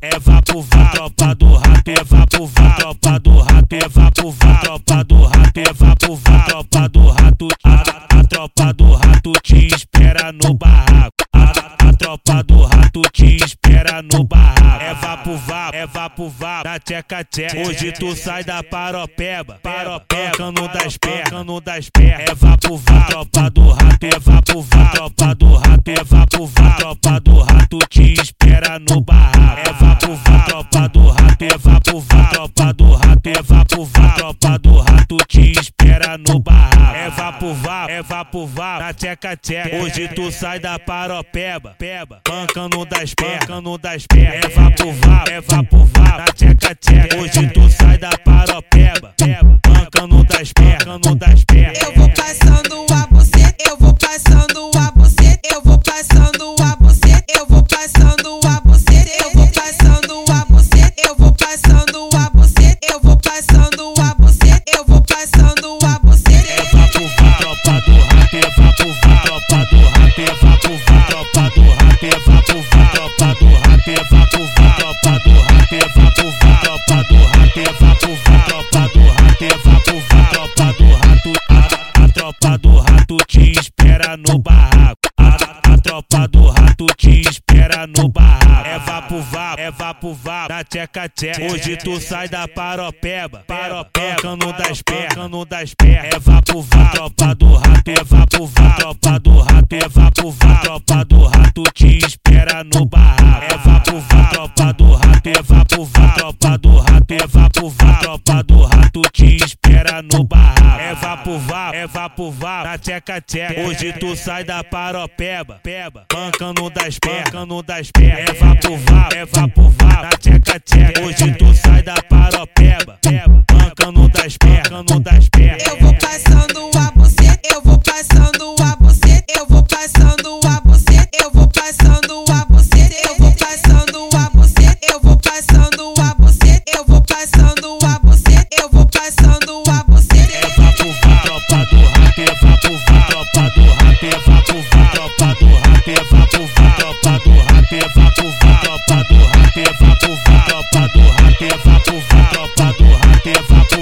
é vá, tropa do rato, é vapo vá, tropa do rato, é vapo vá, tropa do rato, é vapo vá, tropa do rato, a, a tropa do rato te espera no barraco, a, a tropa do rato te espera no barraco, é vapo vá, é vapo. Vá, na tcheca tcheca, hoje tu sai da paropeba, paropeba, cano das pernas, cano das pernas, é vapo. Vá, tropa do rato, é vapo. Vá, tropa do rato, é vapo. Vá, tropa do rato te espera no barraco, é vapo. Vá, tropa do rato, é vapo. Vá, tropa do rato, é vapo. Vá, tropa do rato te espera no barraco, é vapo vá, é vapo vá, na tcheca tcheca, hoje tu sai da paropeba, peba, bancando das pernas, bancando das pernas, é vapo vá, é vapo vá, na tcheca tcheca, hoje tu sai da paropeba, peba, bancando das pernas, bancando das rato, é vapo vá, tropa do rato, é vapo vá, tropa do rato, é vapo vá, tropa do rato, é vapo vá, tropa do rato, a, a tropa do rato te espera no barraco, tropa do rato te espera no barraco, é vapo vá, é vapo vá, na tcheca tcheca, hoje tu sai da paropeba, paropeba, cano das pernas, cano das pernas, é vapo vá, tropa do rato, é vapo vá, tropa do rato, é vapo vá, tropa do rato te espera no barraco, é vapo vá, tropa do rato, é vapo vá, tropa do rato, é vapo vá, tropa do rato te espera no barraco, vapo vá, é vapo vá, na tcheca tcheca, hoje tu sai da paropeba, peba, bancando das pernas, bancando das pernas, é vapo vá, é vapo vá, na tcheca tcheca, hoje tu sai da paropeba, If I